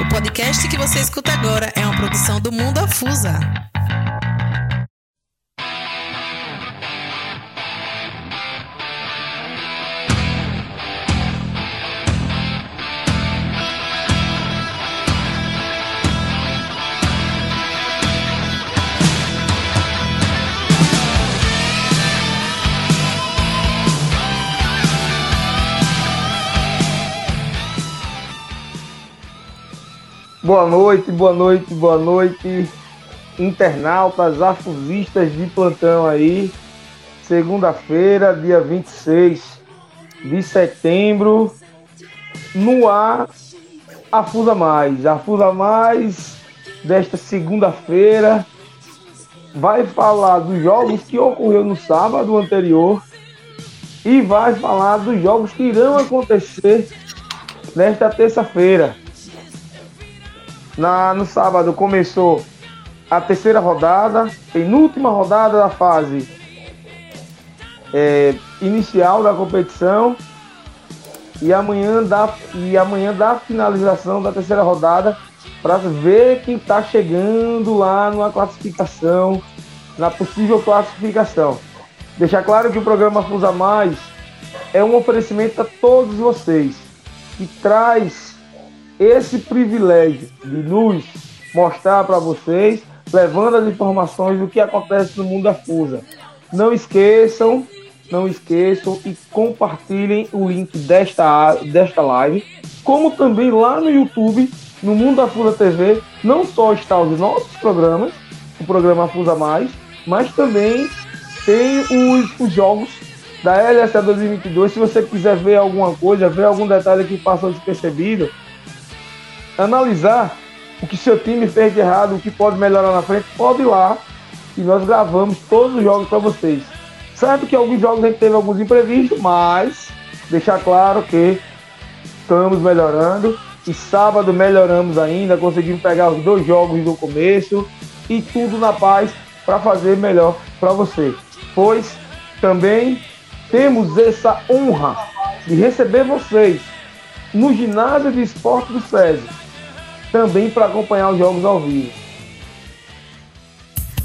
O podcast que você escuta agora é uma produção do Mundo Afusa. Boa noite, boa noite, boa noite, internautas, afusistas de plantão aí. Segunda-feira, dia 26 de setembro, no ar, Afusa Mais. Afusa Mais desta segunda-feira vai falar dos jogos que ocorreu no sábado anterior e vai falar dos jogos que irão acontecer nesta terça-feira. Na, no sábado começou a terceira rodada, penúltima rodada da fase é, inicial da competição. E amanhã da, e amanhã da finalização da terceira rodada para ver quem está chegando lá na classificação, na possível classificação. Deixar claro que o programa Fusa Mais é um oferecimento a todos vocês que traz esse privilégio de nos mostrar para vocês, levando as informações do que acontece no mundo da Fusa. Não esqueçam, não esqueçam e compartilhem o link desta, desta live, como também lá no YouTube, no Mundo da Fusa TV, não só está os nossos programas, o programa Fusa Mais, mas também tem os, os jogos da LSA 2022. Se você quiser ver alguma coisa, ver algum detalhe que passou despercebido, analisar o que seu time fez de errado, o que pode melhorar na frente, pode ir lá e nós gravamos todos os jogos para vocês. Sabe que alguns jogos a gente teve alguns imprevistos, mas deixar claro que estamos melhorando e sábado melhoramos ainda, conseguimos pegar os dois jogos do começo e tudo na paz para fazer melhor para você. Pois também temos essa honra de receber vocês no ginásio de esporte do SESI também para acompanhar os jogos ao vivo.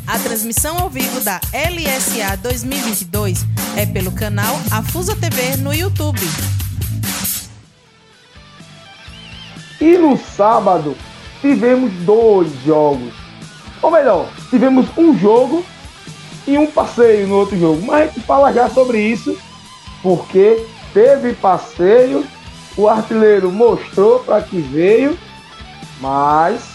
A transmissão ao vivo da LSA 2022 é pelo canal Afusa TV no YouTube. E no sábado tivemos dois jogos. Ou melhor, tivemos um jogo e um passeio no outro jogo. Mas a gente fala já sobre isso, porque teve passeio, o artilheiro mostrou para que veio mas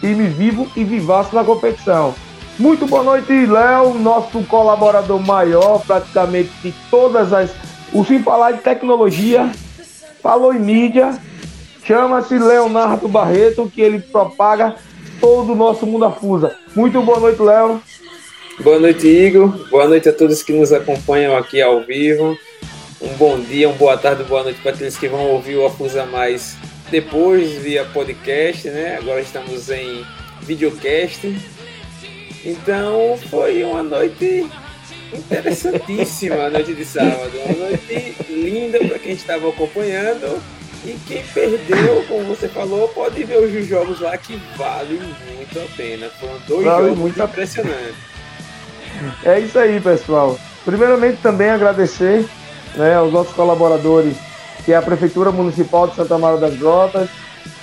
time vivo e vivaço na competição. Muito boa noite, Léo, nosso colaborador maior, praticamente de todas as. O Sim Falar de Tecnologia, falou em mídia, chama-se Leonardo Barreto, que ele propaga todo o nosso mundo afusa. Muito boa noite, Léo. Boa noite, Igor. Boa noite a todos que nos acompanham aqui ao vivo. Um bom dia, uma boa tarde, boa noite para aqueles que vão ouvir o Afusa Mais depois via podcast, né? Agora estamos em videocast. Então foi uma noite interessantíssima, a noite de sábado. Uma noite linda para quem estava acompanhando. E quem perdeu, como você falou, pode ver os jogos lá que valem muito a pena. Foram dois vale jogos muito impressionantes. É isso aí, pessoal. Primeiramente também agradecer né, aos nossos colaboradores que é a Prefeitura Municipal de Santa Maria das Grotas,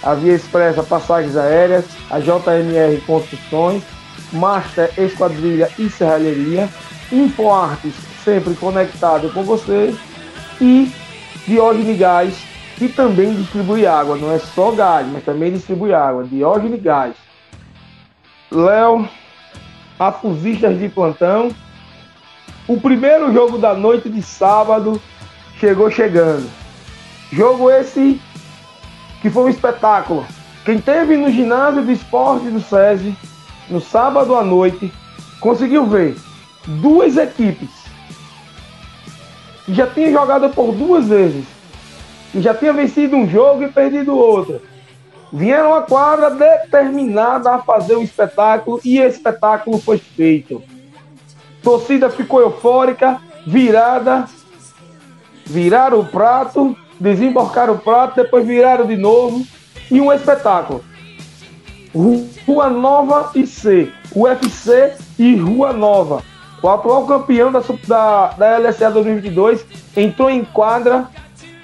a Via Expressa Passagens Aéreas, a JMR Construções, Master Esquadrilha e Serralheria, InfoArtes, sempre conectado com você, e Diógenes Gás, que também distribui água, não é só gás, mas também distribui água, Diógenes Gás. Léo, afusistas de plantão, o primeiro jogo da noite de sábado chegou chegando. Jogo esse que foi um espetáculo. Quem teve no ginásio de esporte do SESI no sábado à noite conseguiu ver duas equipes que já tinham jogado por duas vezes, que já tinha vencido um jogo e perdido outro. Vieram à quadra determinada a fazer o espetáculo e esse espetáculo foi feito. Torcida ficou eufórica, virada, viraram o prato desembarcaram o prato, depois viraram de novo e um espetáculo. Rua Nova e C, UFC e Rua Nova. O atual campeão da, da, da LSA 2022 entrou em quadra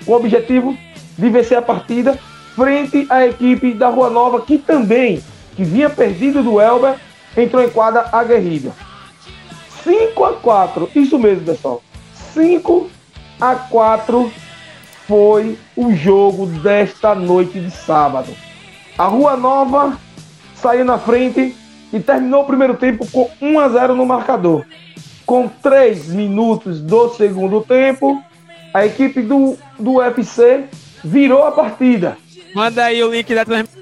com o objetivo de vencer a partida frente à equipe da Rua Nova, que também, que vinha perdido do Elber, entrou em quadra aguerrida. 5 a 4, isso mesmo, pessoal. 5 a 4 foi o jogo desta noite de sábado. A Rua Nova saiu na frente e terminou o primeiro tempo com 1 a 0 no marcador. Com 3 minutos do segundo tempo, a equipe do, do UFC virou a partida. Manda aí o link da transmissão.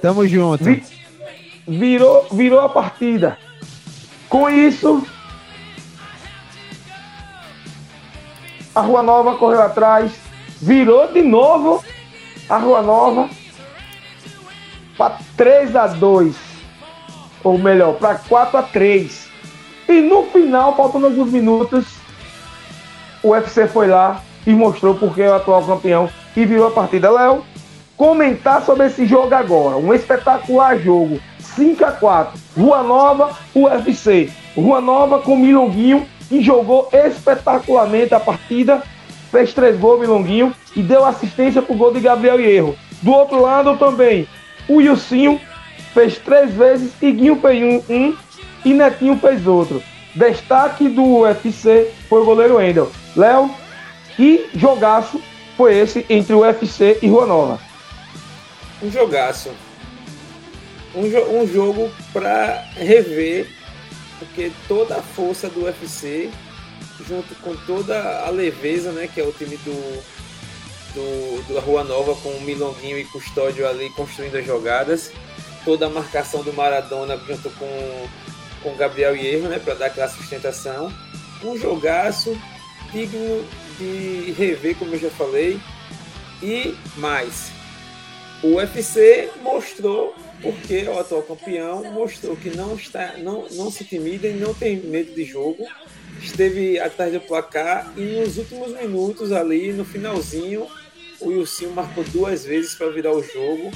Tamo junto. Vi, virou, virou a partida. Com isso, a Rua Nova correu atrás, virou de novo a Rua Nova para 3 a 2 ou melhor, para 4 a 3 E no final, faltando alguns minutos, o UFC foi lá e mostrou porque é o atual campeão e virou a partida. Léo, comentar sobre esse jogo agora. Um espetacular jogo. 5 a 4 Rua Nova, UFC. Rua Nova com Milonguinho, que jogou espetacularmente a partida. Fez três gols, Milonguinho, e deu assistência pro gol de Gabriel Hierro. Do outro lado também, o Wilsinho fez três vezes e Guinho fez um, um e Netinho fez outro. Destaque do UFC foi o goleiro Wendel. Léo, que jogaço foi esse entre o UFC e Rua Nova? Um jogaço. Um, jo um jogo para rever, porque toda a força do UFC, junto com toda a leveza, né, que é o time do, do, da Rua Nova, com o Milonguinho e Custódio ali construindo as jogadas, toda a marcação do Maradona junto com com Gabriel Hierro, né, para dar aquela sustentação. Um jogaço digno de rever, como eu já falei. E mais, o UFC mostrou, porque é o atual campeão, mostrou que não, está, não, não se intimida e não tem medo de jogo. Esteve atrás do placar e nos últimos minutos ali, no finalzinho, o Wilson marcou duas vezes para virar o jogo,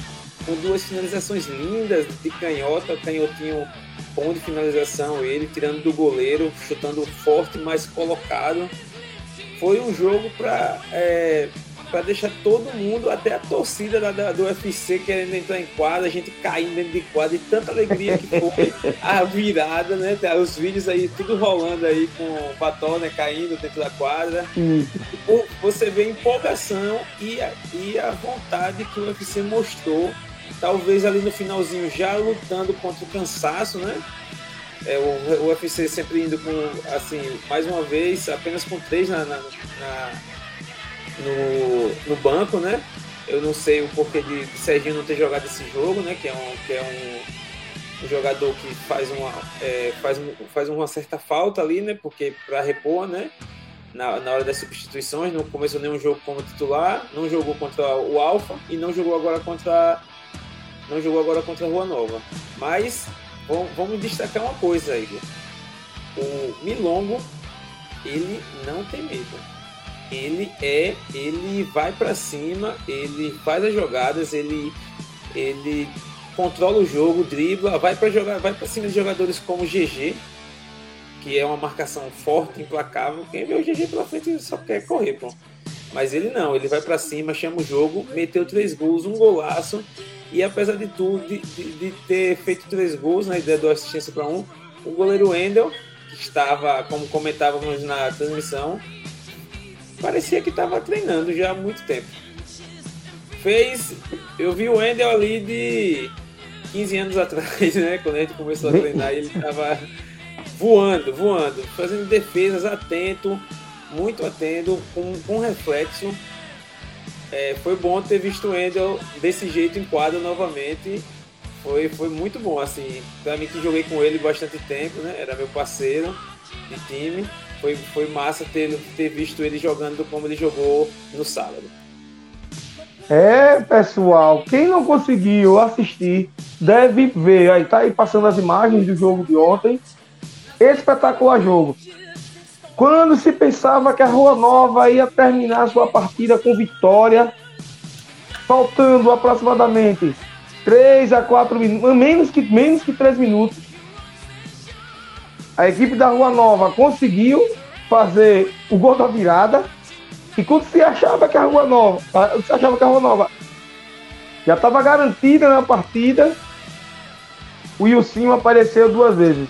com duas finalizações lindas de canhota, canhotinho bom de finalização, ele tirando do goleiro, chutando forte, mas colocado. Foi um jogo para é, para deixar todo mundo, até a torcida da, da, do UFC querendo entrar em quadra, a gente caindo dentro de quadra, e tanta alegria que foi a virada, né? Os vídeos aí, tudo rolando aí com o Pató, né? Caindo dentro da quadra. Você vê a empolgação e a, e a vontade que o UFC mostrou talvez ali no finalzinho já lutando contra o cansaço, né? É, o, o UFC sempre indo com, assim, mais uma vez, apenas com três na, na, na no, no banco, né? Eu não sei o porquê de, Serginho não ter jogado esse jogo, né? Que é um, que é um, um jogador que faz uma, é, faz, faz uma certa falta ali, né? Porque para repor, né? Na, na hora das substituições, não começou nenhum jogo como titular, não jogou contra o Alfa e não jogou agora contra não jogou agora contra a Rua Nova. Mas vamos destacar uma coisa, Igor. O Milongo, ele não tem medo. Ele é, ele vai para cima, ele faz as jogadas, ele ele controla o jogo, dribla, vai para jogar, vai para cima de jogadores como GG, que é uma marcação forte, implacável. Quem vê o GG pela frente só quer correr, pô. Mas ele não, ele vai para cima, chama o jogo, meteu três gols, um golaço e apesar de tudo, de, de, de ter feito três gols na né, ideia do assistência para um, o goleiro Wendel, que estava, como comentávamos na transmissão, parecia que estava treinando já há muito tempo. Fez. Eu vi o Wendel ali de 15 anos atrás, né? Quando a gente começou a treinar, ele estava voando, voando, fazendo defesas, atento, muito atento, com, com reflexo é, foi bom ter visto o Endel desse jeito em quadro novamente. Foi, foi muito bom, assim, pra mim que joguei com ele bastante tempo, né? Era meu parceiro de time. Foi, foi massa ter, ter visto ele jogando como ele jogou no sábado. É, pessoal, quem não conseguiu assistir deve ver. Aí tá aí passando as imagens do jogo de ontem. Espetacular jogo. Quando se pensava que a Rua Nova ia terminar sua partida com vitória, faltando aproximadamente 3 a 4 minutos, menos que, menos que 3 minutos, a equipe da Rua Nova conseguiu fazer o gol da virada. E quando se achava que a Rua Nova, se achava que a Rua Nova já estava garantida na partida, o Wilson apareceu duas vezes.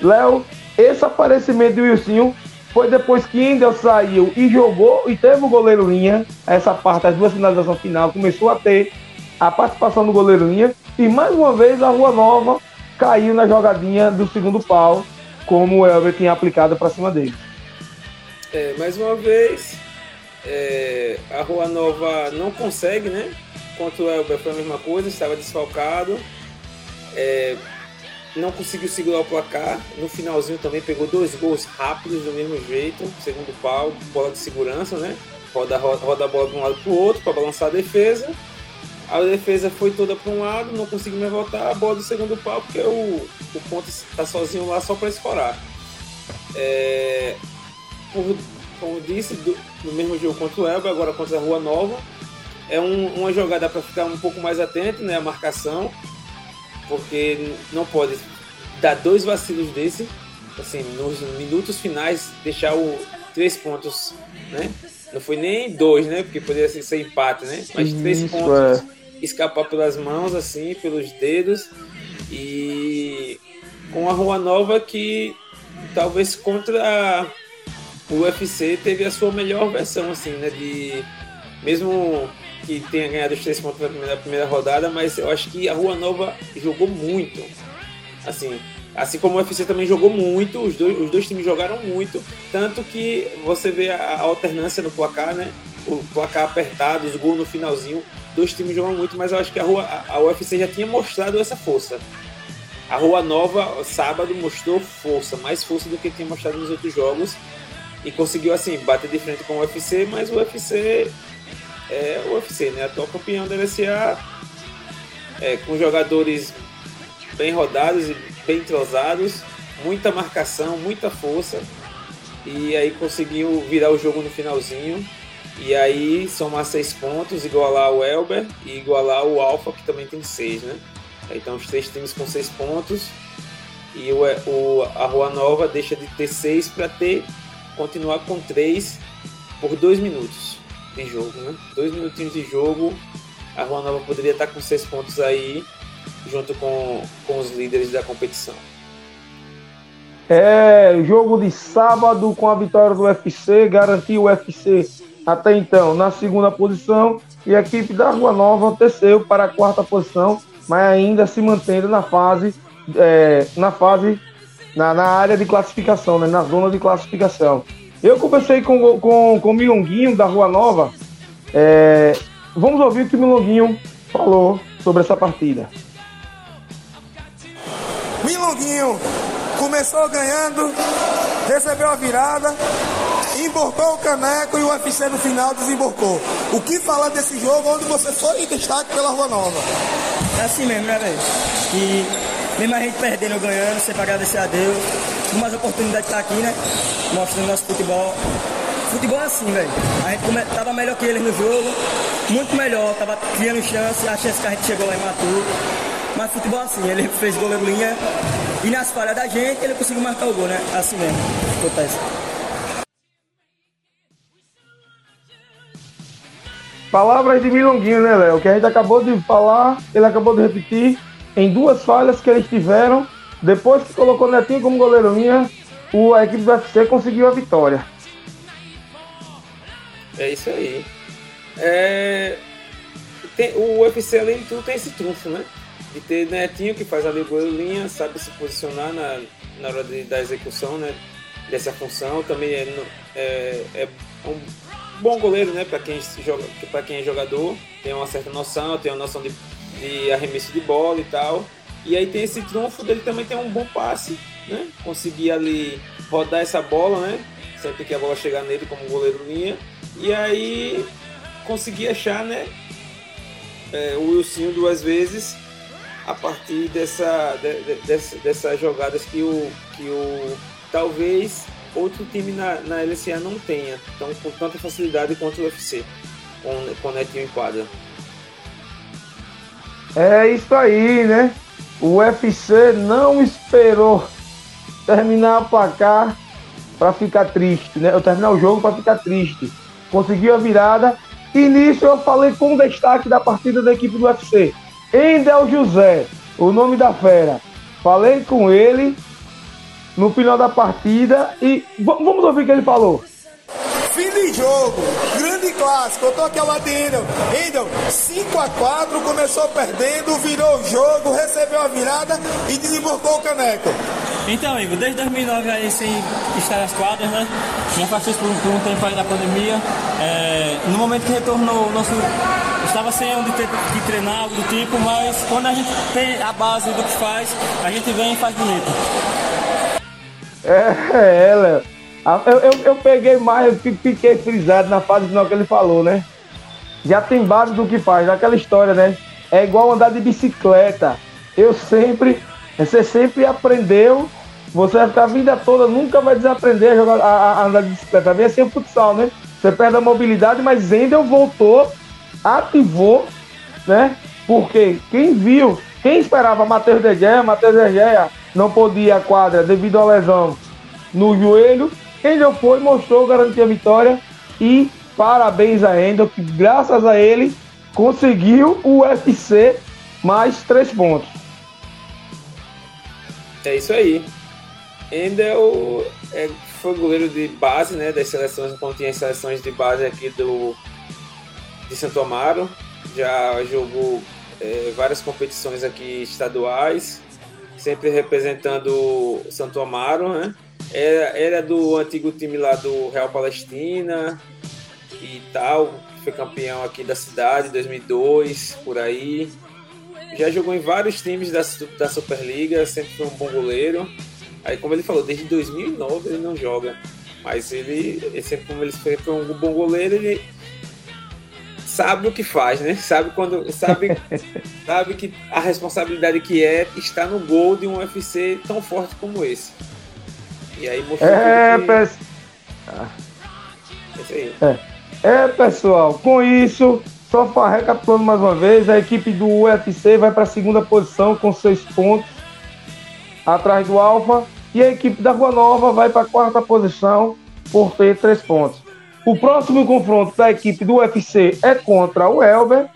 Léo, esse aparecimento do Wilson foi depois que Endel saiu e jogou e teve o goleiro linha. Essa parte, as duas finalizações final, começou a ter a participação do goleiro linha. E mais uma vez a Rua Nova caiu na jogadinha do segundo pau, como o Elber tinha aplicado para cima dele. É, mais uma vez, é, a Rua Nova não consegue, né? Contra o Elber foi a mesma coisa, estava desfalcado. É, não conseguiu segurar o placar. No finalzinho também pegou dois gols rápidos do mesmo jeito. Segundo pau, bola de segurança, né? Roda, roda, roda a bola de um lado para o outro para balançar a defesa. A defesa foi toda para um lado, não conseguiu mais voltar. A bola do segundo pau, porque o, o ponto está sozinho lá só para escorar. É, por, como disse, do, no mesmo jogo contra o Elba, agora contra a Rua Nova. É um, uma jogada para ficar um pouco mais atento, né? A marcação porque não pode dar dois vacilos desse, assim, nos minutos finais, deixar o três pontos, né? Não foi nem dois, né? Porque poderia ser, ser empate, né? Mas Isso, três pontos é. Escapar pelas mãos, assim, pelos dedos. E com a Rua Nova que talvez contra o UFC teve a sua melhor versão, assim, né? De mesmo que tenha ganhado os três pontos na primeira, primeira rodada, mas eu acho que a Rua Nova jogou muito. Assim, assim como o UFC também jogou muito, os dois, os dois times jogaram muito, tanto que você vê a, a alternância no placar, né? O placar apertado, os gols no finalzinho, dois times jogam muito, mas eu acho que a, Rua, a, UFC já tinha mostrado essa força. A Rua Nova, sábado, mostrou força, mais força do que tinha mostrado nos outros jogos. E conseguiu, assim, bater de frente com o UFC, mas o UFC é o UFC, né? Atual campeão da LCA, é, com jogadores bem rodados e bem entrosados, muita marcação, muita força. E aí conseguiu virar o jogo no finalzinho. E aí somar seis pontos, igualar o Elber e igualar o Alfa, que também tem seis, né? Então os três times com seis pontos. E o, o, a Rua Nova deixa de ter seis para ter continuar com três por dois minutos de jogo, né? Dois minutinhos de jogo, a Rua Nova poderia estar com seis pontos aí, junto com, com os líderes da competição. É, jogo de sábado com a vitória do UFC, garantiu o UFC até então na segunda posição e a equipe da Rua Nova desceu para a quarta posição, mas ainda se mantendo na fase, é, na fase, na, na área de classificação, né, na zona de classificação. Eu conversei com, com, com o Milonguinho da Rua Nova. É, vamos ouvir o que o Milonguinho falou sobre essa partida. Milonguinho começou ganhando, recebeu a virada, emborcou o caneco e o UFC no final desemborcou. O que falar desse jogo onde você foi em destaque pela Rua Nova? É assim mesmo, né, velho? E mesmo a gente perdendo ou ganhando, sempre agradecer a Deus mais oportunidade de estar aqui, né? Mostrando nosso futebol. Futebol é assim, velho. A gente come... tava melhor que eles no jogo, muito melhor, tava criando chance, a chance que a gente chegou lá e matou. Mas futebol é assim, ele fez goleiro linha e nas falhas da gente ele conseguiu marcar o gol, né? Assim mesmo, acontece. Palavras de Milonguinho, né, Léo? Que a gente acabou de falar, ele acabou de repetir em duas falhas que eles tiveram depois que colocou o Netinho como goleiro linha, o, a equipe do UFC conseguiu a vitória. É isso aí. É... Tem, o UFC, além de tudo, tem esse trunfo, né? De ter Netinho que faz ali o goleiro linha, sabe se posicionar na, na hora de, da execução né? dessa função. Também é, é, é um bom goleiro, né? Para quem, joga, quem é jogador, tem uma certa noção, tem uma noção de, de arremesso de bola e tal. E aí tem esse trunfo dele também tem um bom passe, né? Conseguir ali rodar essa bola, né? Sempre que a bola chegar nele como goleiro linha. E aí conseguir achar, né? É, o Wilson duas vezes a partir dessa, de, de, dessa, dessas jogadas que o, que o talvez outro time na, na LCA não tenha, então com tanta facilidade quanto o UFC, com, com o Netinho em quadra. É isso aí, né? O UFC não esperou terminar o placar para ficar triste, né? Eu terminar o jogo para ficar triste. Conseguiu a virada. E nisso eu falei com o destaque da partida da equipe do UFC. Endel José, o nome da fera. Falei com ele no final da partida e vamos ouvir o que ele falou. Fim de jogo, grande clássico. Eu tô aqui ao lado de Endel. Endel, 5x4, começou perdendo, virou o jogo, recebeu a virada e desembarcou o caneco. Então, Igor, desde 2009 aí sem estar nas quadras, né? Já faço isso por, por um tempo aí da pandemia. É, no momento que retornou o nosso. Estava sem onde ter que treinar, algo do tipo, mas quando a gente tem a base do que faz, a gente vem e faz bonito. É, é, Léo. Eu, eu, eu, peguei mais, eu fiquei frisado na fase final que ele falou, né? Já tem base do que faz, aquela história, né? É igual andar de bicicleta. Eu sempre, você sempre aprendeu, você vai ficar a vida toda, nunca vai desaprender a, jogar, a, a andar de bicicleta. Vem assim o futsal, né? Você perde a mobilidade, mas Zendel voltou, ativou, né? Porque quem viu, quem esperava Matheus De Gea, Matheus De Gea não podia a quadra devido à lesão no joelho, Endel foi, mostrou, garantiu a vitória e parabéns a Endel, que graças a ele conseguiu o UFC mais três pontos. É isso aí. Endel é, foi goleiro de base né, das seleções, quando tinha as seleções de base aqui do, de Santo Amaro. Já jogou é, várias competições aqui estaduais, sempre representando Santo Amaro, né? Era, era do antigo time lá do Real Palestina e tal, foi campeão aqui da cidade em 2002, por aí. Já jogou em vários times da, da Superliga, sempre foi um bom goleiro. Aí, como ele falou, desde 2009 ele não joga. Mas ele, ele sempre, como ele foi um bom goleiro, ele sabe o que faz, né? Sabe quando sabe sabe que a responsabilidade que é estar no gol de um UFC tão forte como esse. E aí mostrou é, que... pes... é. é, pessoal, com isso, só recapitulando mais uma vez, a equipe do UFC vai para a segunda posição com seis pontos atrás do Alfa e a equipe da Rua Nova vai para a quarta posição por ter três pontos. O próximo confronto da equipe do UFC é contra o Elber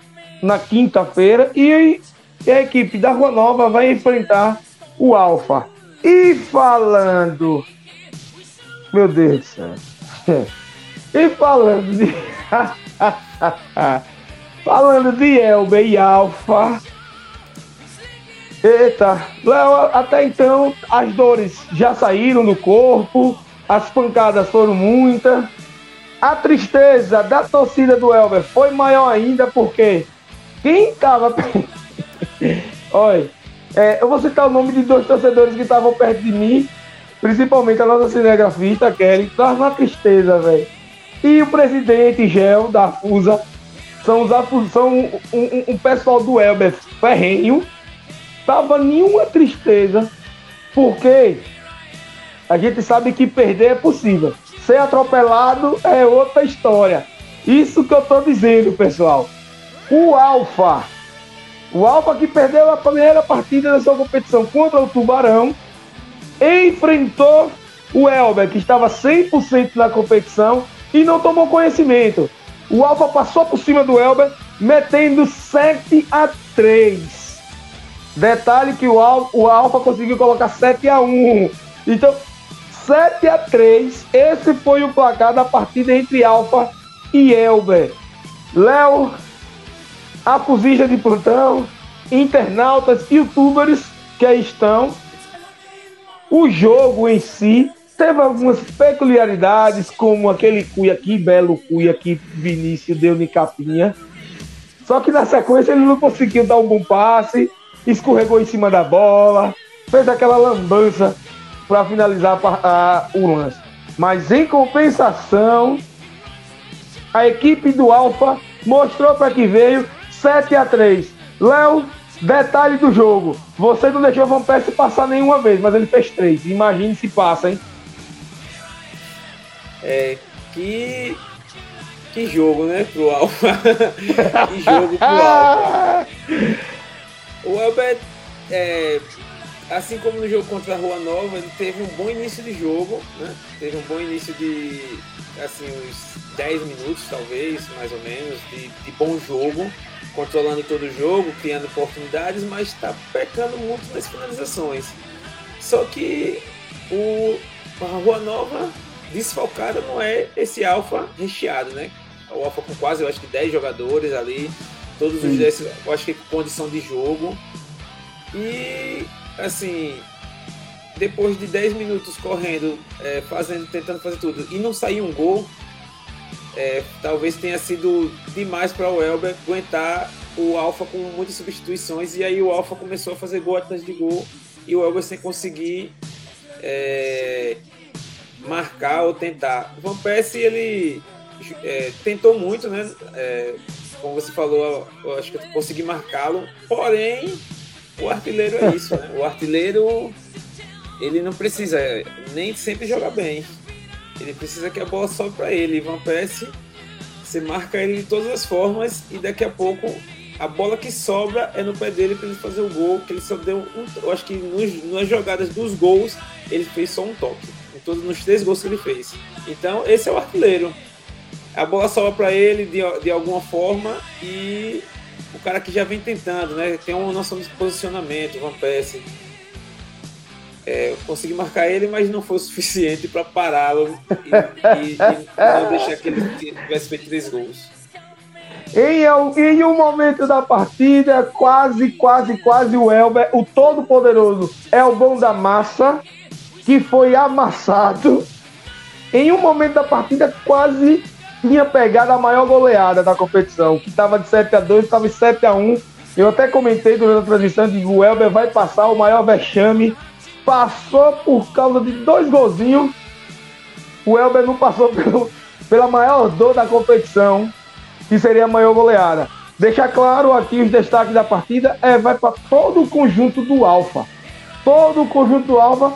na quinta-feira e a equipe da Rua Nova vai enfrentar o Alfa. E falando meu Deus do céu. E falando de. falando de Elber e Alfa. Eita, Léo, até então as dores já saíram do corpo, as pancadas foram muitas. A tristeza da torcida do Elber foi maior ainda porque quem tava. Olha, é, eu vou citar o nome de dois torcedores que estavam perto de mim principalmente a nossa cinegrafista, Kelly, traz uma tristeza, velho. E o presidente Gel da FUSA são, os, são um, um, um pessoal do Elber ferrenho. Tava nenhuma tristeza, porque a gente sabe que perder é possível. Ser atropelado é outra história. Isso que eu tô dizendo, pessoal. O Alfa, o Alfa que perdeu a primeira partida da sua competição contra o Tubarão, enfrentou o Elber, que estava 100% na competição e não tomou conhecimento. O Alfa passou por cima do Elber, metendo 7 a 3. Detalhe que o, o Alfa conseguiu colocar 7 a 1. Então, 7 a 3. Esse foi o placar da partida entre Alfa e Elber. Léo, a fuzista de plantão, internautas, youtubers que aí estão o jogo em si teve algumas peculiaridades, como aquele cuia aqui, belo cuia que Vinícius deu de capinha. Só que na sequência ele não conseguiu dar um bom passe, escorregou em cima da bola, fez aquela lambança para finalizar a, a, o lance. Mas em compensação, a equipe do Alfa mostrou para que veio 7 a 3. Léo Detalhe do jogo: você não deixou Van Persie passar nenhuma vez, mas ele fez três. Imagine se passa, hein? É, que. Que jogo, né, pro Alfa? que jogo pro Alfa. O Elber, é, assim como no jogo contra a Rua Nova, ele teve um bom início de jogo, né? Teve um bom início de, assim, uns 10 minutos, talvez, mais ou menos, de, de bom jogo, controlando todo o jogo, criando oportunidades, mas está pecando muito nas finalizações. Só que o, a Rua Nova desfalcada não é esse alfa recheado, né? O alfa com quase, eu acho que 10 jogadores ali, todos os 10, eu acho que com condição de jogo. E, assim, depois de 10 minutos correndo, é, fazendo, tentando fazer tudo, e não sair um gol, é, talvez tenha sido demais para o Elber aguentar o Alfa com muitas substituições, e aí o Alfa começou a fazer gol atrás de gol, e o Elber sem conseguir é, marcar ou tentar. O Van Persie, ele é, tentou muito, né? É, como você falou, eu acho que eu consegui marcá-lo, porém, o artilheiro é isso, né? O artilheiro, ele não precisa nem sempre jogar bem. Ele precisa que a bola sobe para ele. Van Persie, você marca ele de todas as formas e daqui a pouco a bola que sobra é no pé dele para ele fazer o gol. Que ele só deu um, eu acho que nos, nas jogadas dos gols ele fez só um toque. Em todos nos três gols que ele fez. Então esse é o artilheiro. A bola sobra para ele de, de alguma forma e cara que já vem tentando, né? Tem uma noção de posicionamento, Van Persie é, eu consegui marcar ele, mas não foi o suficiente para pará-lo e, e, e, não deixar que ele tivesse feito três gols. Em, em um momento da partida, quase, quase, quase o Elber, o todo-poderoso Elbão da Massa, que foi amassado. Em um momento da partida, quase tinha pegado a maior goleada da competição, que estava de 7 a 2 estava em 7 a 1 Eu até comentei durante a transmissão que o Elber vai passar o maior vexame passou por causa de dois golzinhos. O Elber não passou pelo, pela maior dor da competição, que seria a maior goleada. Deixar claro aqui os destaques da partida, é, vai para todo o conjunto do Alfa. Todo o conjunto do Alfa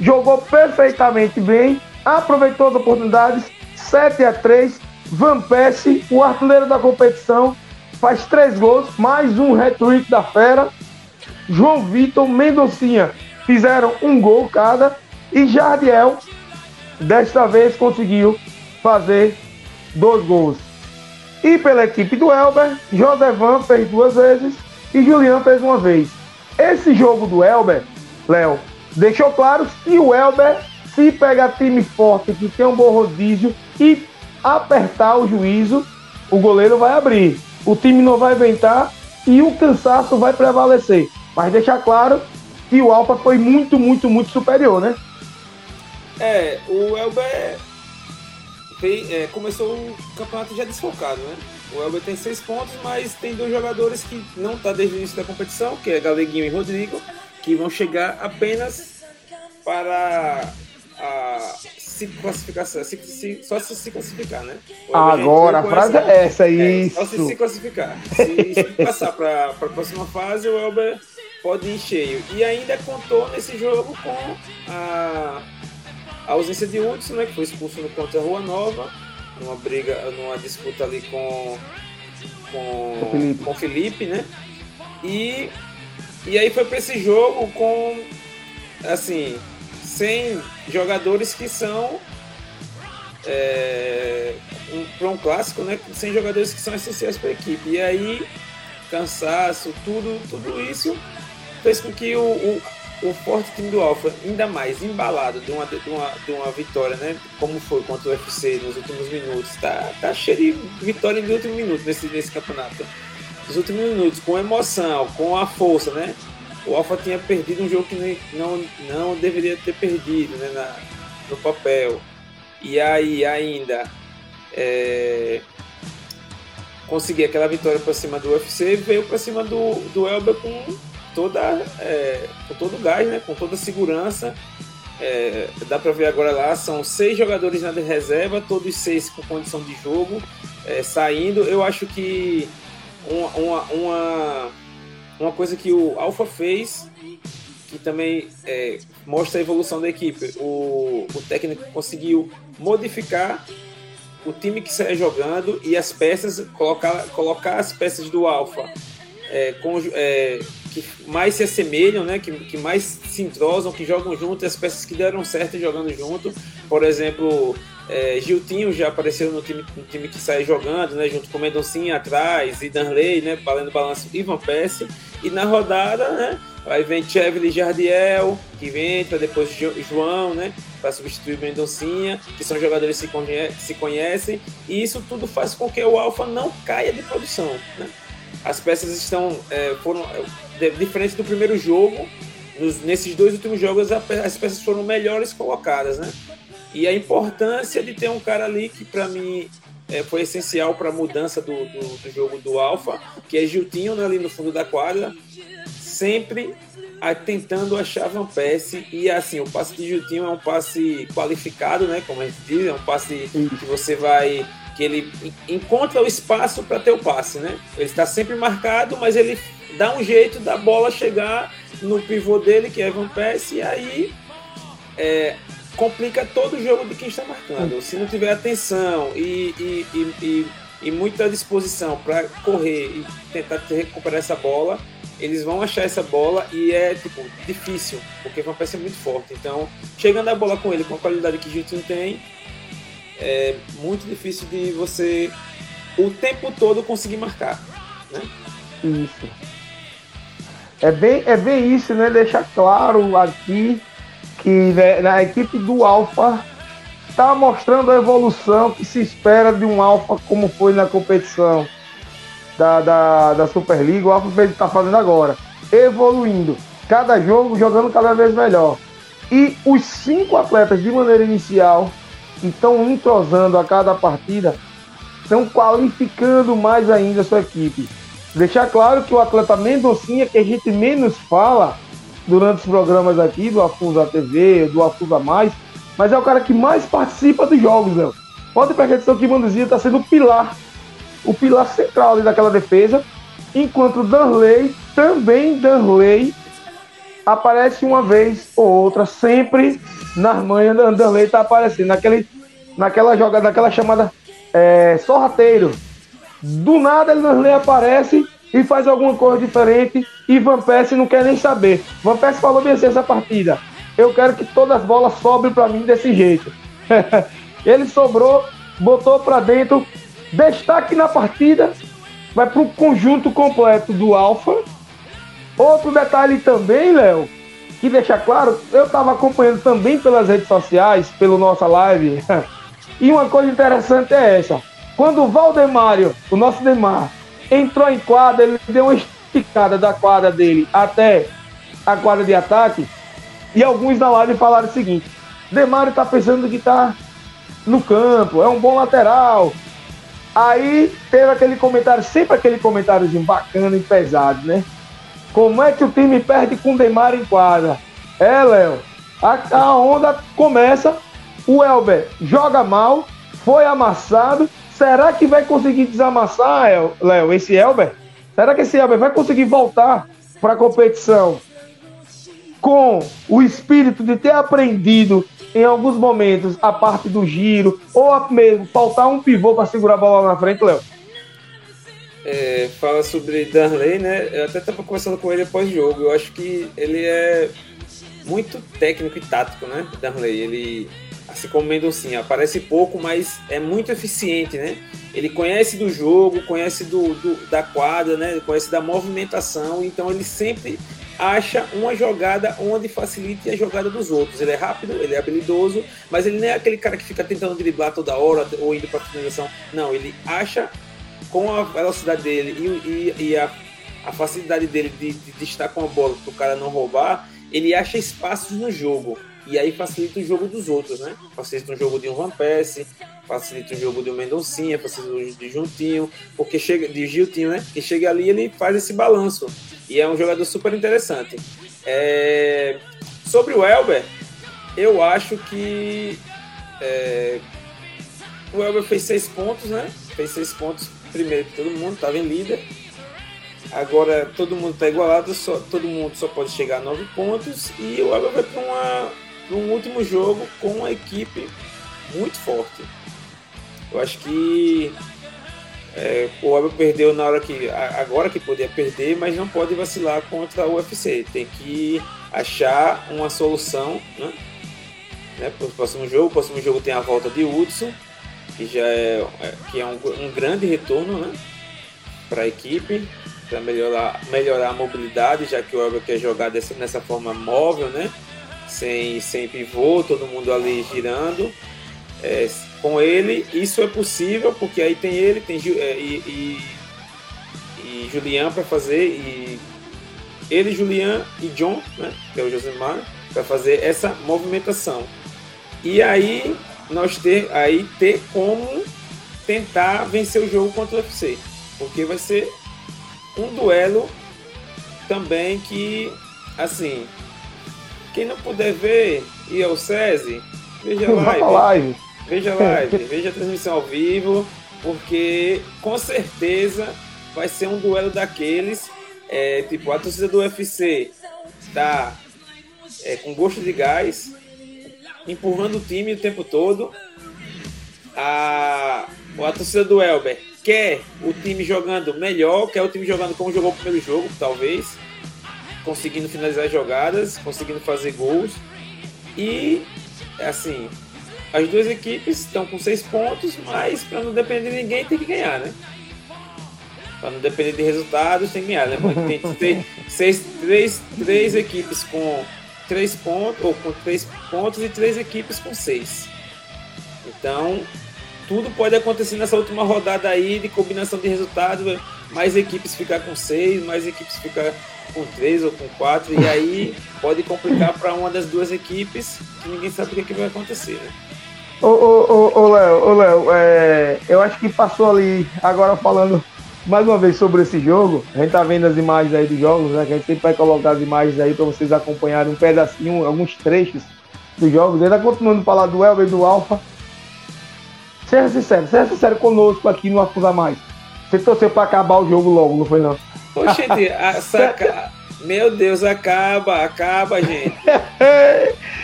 jogou perfeitamente bem, aproveitou as oportunidades, 7 a 3 Van Persie, o artilheiro da competição, faz três gols, mais um hat-trick da fera. João Vitor, Mendoncinha fizeram um gol cada e Jardiel desta vez conseguiu fazer dois gols. E pela equipe do Elber, Josevan fez duas vezes e Julian fez uma vez. Esse jogo do Elber, Léo, deixou claro que o Elber, se pegar time forte que tem um bom rodízio e apertar o juízo, o goleiro vai abrir. O time não vai inventar e o cansaço vai prevalecer. Mas deixar claro que o Alfa foi muito, muito, muito superior, né? É, o Elber fez, é, começou o campeonato já desfocado, né? O Elber tem seis pontos, mas tem dois jogadores que não tá desde o início da competição, que é Galeguinho e Rodrigo, que vão chegar apenas para a se classificação, se, se, só se se classificar, né? Agora, a frase é essa, é, isso. Só se se classificar. Se, se passar para a próxima fase, o Elber pode ir cheio. E ainda contou nesse jogo com a, a ausência de Hudson, né, que foi expulso no contra Rua Nova, numa briga, numa disputa ali com com, Felipe. com Felipe, né? E, e aí foi para esse jogo com assim, sem jogadores que são é, um, para um clássico, né? Sem jogadores que são essenciais para a equipe. E aí, cansaço, tudo, tudo isso fez com que o, o, o forte time do Alfa, ainda mais embalado de uma, de, uma, de uma vitória, né? Como foi contra o UFC nos últimos minutos, tá, tá cheio de vitória no último minuto nesse, nesse campeonato. Nos últimos minutos, com emoção, com a força, né? O Alfa tinha perdido um jogo que não, não deveria ter perdido né? Na, no papel. E aí ainda é, conseguir aquela vitória para cima do UFC veio para cima do, do Elber com toda, é, com todo o gás, né? com toda a segurança. É, dá para ver agora lá, são seis jogadores na reserva, todos seis com condição de jogo, é, saindo. Eu acho que uma, uma, uma, uma, coisa que o Alfa fez, que também é, mostra a evolução da equipe, o, o técnico conseguiu modificar o time que sai jogando e as peças, colocar, colocar as peças do Alfa é, com, é, que mais se assemelham, né? Que, que mais se entrosam, que jogam junto, as peças que deram certo jogando junto. Por exemplo, é, Giltinho já apareceu no time, no time que sai jogando, né? Junto com Mendoncinha atrás, e Danley, né? Valendo balanço Ivan Pesce. E na rodada, né? Aí vem Chevely Jardiel, que entra, depois João, né? Para substituir o Mendoncinha, que são jogadores que se, conhe se conhecem. E isso tudo faz com que o Alfa não caia de produção, né? As peças estão. É, foram. É, diferente do primeiro jogo, nos, nesses dois últimos jogos as peças foram melhores colocadas, né? E a importância de ter um cara ali que, para mim, é, foi essencial para a mudança do, do, do, jogo do Alfa, que é Giltinho né, ali no fundo da quadra, sempre tentando achar Van Persie. E assim, o passe de Giltinho é um passe qualificado, né? Como a gente diz, é um passe que você vai. que ele encontra o espaço para ter o passe, né? Ele está sempre marcado, mas ele dá um jeito da bola chegar no pivô dele, que é Van Persie, e aí. É, complica todo o jogo de quem está marcando. Se não tiver atenção e, e, e, e, muita disposição para correr e tentar recuperar essa bola, eles vão achar essa bola e é tipo difícil, porque Van Persie é muito forte. Então, chegando a bola com ele com a qualidade que o Gilton tem, é muito difícil de você o tempo todo conseguir marcar, né? Isso. É bem, é bem isso, né? Deixar claro aqui que né, na equipe do Alfa está mostrando a evolução que se espera de um Alfa como foi na competição da, da, da Superliga. O Alfa está fazendo agora, evoluindo, cada jogo jogando cada vez melhor. E os cinco atletas de maneira inicial que estão entrosando a cada partida estão qualificando mais ainda a sua equipe. Deixar claro que o atleta Mendoncinha, que a gente menos fala, durante os programas aqui do Afusa TV, do Afusa Mais, mas é o cara que mais participa dos jogos, Léo. Pode prestar atenção que Manduzinho está sendo o pilar, o pilar central ali daquela defesa, enquanto Danley, também Danley, aparece uma vez ou outra, sempre nas manhas da Danley está aparecendo, naquele, naquela jogada, naquela chamada é, sorrateiro. Do nada ele Danley aparece e faz alguma coisa diferente e Van Persie não quer nem saber. Van Persie falou bem assim essa partida. Eu quero que todas as bolas sobrem para mim desse jeito. Ele sobrou, botou para dentro. Destaque na partida vai para o conjunto completo do Alfa. Outro detalhe também, Léo, que deixa claro, eu estava acompanhando também pelas redes sociais, pelo nossa live. e uma coisa interessante é essa. Quando o Valdemário, o nosso Demar, entrou em quadra, ele deu uma esticada da quadra dele até a quadra de ataque. E alguns na live falaram o seguinte: Demário tá pensando que tá no campo, é um bom lateral. Aí teve aquele comentário, sempre aquele comentáriozinho bacana e pesado, né? Como é que o time perde com o em quadra? É, Léo, a, a onda começa, o Elber joga mal, foi amassado, Será que vai conseguir desamassar, Léo, esse Elber? Será que esse Elber vai conseguir voltar para a competição com o espírito de ter aprendido em alguns momentos a parte do giro, ou mesmo faltar um pivô para segurar a bola na frente, Léo? É, fala sobre Darley, né? Eu até estava conversando com ele após o jogo. Eu acho que ele é muito técnico e tático, né? Darley. Ele assim como Mendoncinha, aparece pouco, mas é muito eficiente, né? Ele conhece do jogo, conhece do, do, da quadra, né? Conhece da movimentação, então ele sempre acha uma jogada onde facilite a jogada dos outros. Ele é rápido, ele é habilidoso, mas ele não é aquele cara que fica tentando driblar toda hora ou indo para finalização. Não, ele acha com a velocidade dele e, e, e a, a, facilidade dele de, de, estar com a bola para o cara não roubar, ele acha espaços no jogo. E aí facilita o jogo dos outros, né? Facilita o jogo de um Van Persie, facilita o jogo de um Mendoncinha, facilita o de Juntinho, porque chega de Giltinho, né? Que chega ali ele faz esse balanço. E é um jogador super interessante. É... Sobre o Elber, eu acho que é... o Elber fez seis pontos, né? Fez seis pontos primeiro que todo mundo, estava em líder. Agora todo mundo está igualado, só, todo mundo só pode chegar a nove pontos e o Elber vai para uma um último jogo com uma equipe muito forte. Eu acho que É, o Elber perdeu na hora que. agora que podia perder, mas não pode vacilar contra o UFC. Tem que achar uma solução né, né, para o próximo jogo. O próximo jogo tem a volta de Hudson, que já é, é que é um, um grande retorno né, para a equipe, para melhorar, melhorar a mobilidade, já que o Elber quer jogar dessa, nessa forma móvel, né, sem, sem pivô, todo mundo ali girando. É, com ele, isso é possível, porque aí tem ele, tem é, e, e, e Julian para fazer, e ele, Julian e John, né, que é o Josemar, para fazer essa movimentação. E aí nós ter, aí ter como tentar vencer o jogo contra o UFC, porque vai ser um duelo também que, assim, quem não puder ver e ao SESI, veja live. live. Veja live, veja a transmissão ao vivo, porque com certeza vai ser um duelo daqueles. É, tipo, a torcida do UFC está é, com gosto de gás, empurrando o time o tempo todo. A, a torcida do Elber quer o time jogando melhor, quer o time jogando como jogou o primeiro jogo, talvez, conseguindo finalizar jogadas, conseguindo fazer gols. E, assim, as duas equipes estão com seis pontos, mas para não depender de ninguém tem que ganhar, né? Para não depender de resultados, tem que ganhar. Né? tem três, seis, três, três equipes com três pontos, ou com três pontos e três equipes com seis. Então, tudo pode acontecer nessa última rodada aí de combinação de resultados. Mais equipes ficar com seis, mais equipes ficar com três ou com quatro, e aí pode complicar para uma das duas equipes que ninguém sabe o que, é que vai acontecer, né? Ô, Léo, ô, Léo, é, eu acho que passou ali, agora falando mais uma vez sobre esse jogo, a gente tá vendo as imagens aí dos jogos, né? Que a gente sempre vai colocar as imagens aí para vocês acompanharem um pedacinho, alguns trechos dos jogos. Ainda continuando a falar do Elber e do Alfa. Seja sincero, seja sincero conosco aqui no Afusa Mais. Você torceu para acabar o jogo logo, não foi não? Poxa, saca... Meu Deus, acaba, acaba, gente.